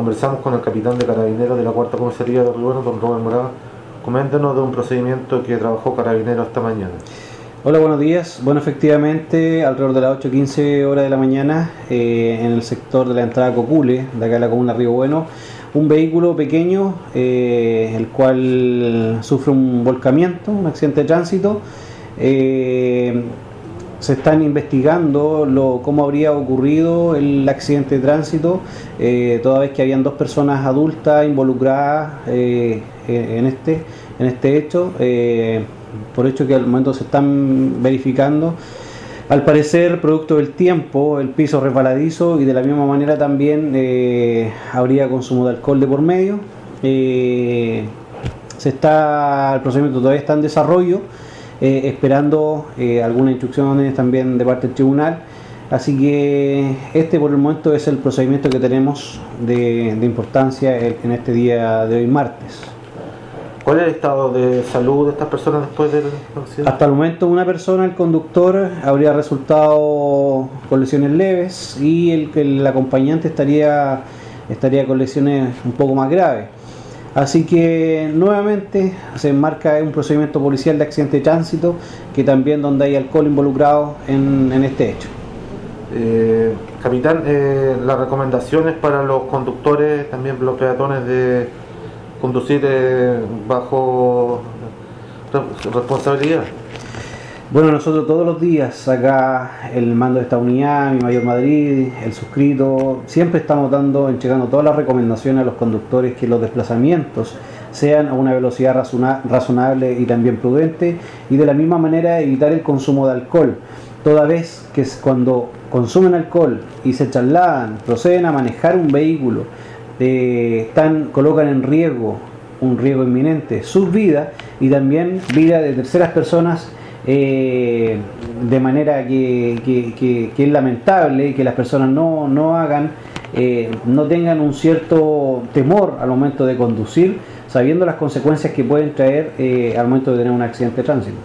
conversamos con el capitán de carabineros de la cuarta comisaría de Río don Robert Morada. Coméntenos de un procedimiento que trabajó Carabineros esta mañana. Hola, buenos días. Bueno, efectivamente, alrededor de las 8.15 horas de la mañana, eh, en el sector de la entrada Cocule, de acá de la comuna Río Bueno, un vehículo pequeño, eh, el cual sufre un volcamiento, un accidente de tránsito. Eh, se están investigando lo, cómo habría ocurrido el accidente de tránsito, toda vez que habían dos personas adultas involucradas en, este, en este hecho por hecho que al momento se están verificando. Al parecer, producto del tiempo, el piso resbaladizo y de la misma manera también eh, habría consumo de alcohol de por medio. Eh, se está, el procedimiento todavía está en desarrollo, eh, esperando algunas instrucciones también de parte del tribunal. Así que este por el momento es el procedimiento que tenemos de importancia en este día de hoy martes. ¿Cuál es el estado de salud de estas personas después del accidente? Hasta el momento una persona, el conductor, habría resultado con lesiones leves y el, el acompañante estaría, estaría con lesiones un poco más graves. Así que nuevamente se enmarca un procedimiento policial de accidente de tránsito que también donde hay alcohol involucrado en, este hecho. Eh, capitán, eh, las recomendaciones para los conductores, también los peatones de conducir eh, bajo responsabilidad? Bueno, nosotros todos los días, acá el mando de esta unidad, mi Mayor Madrid, el suscrito, siempre estamos dando, entregando todas las recomendaciones a los conductores que los desplazamientos sean a una velocidad razonable y también prudente y de la misma manera evitar el consumo de alcohol, toda vez que cuando consumen alcohol y se trasladan, proceden a manejar un vehículo están, colocan en riesgo, un riesgo inminente, sus vidas y también vida de terceras personas eh, de manera que, es lamentable que las personas no, no hagan, eh, no tengan un cierto temor al momento de conducir, sabiendo las consecuencias que pueden traer eh, al momento de tener un accidente de tránsito.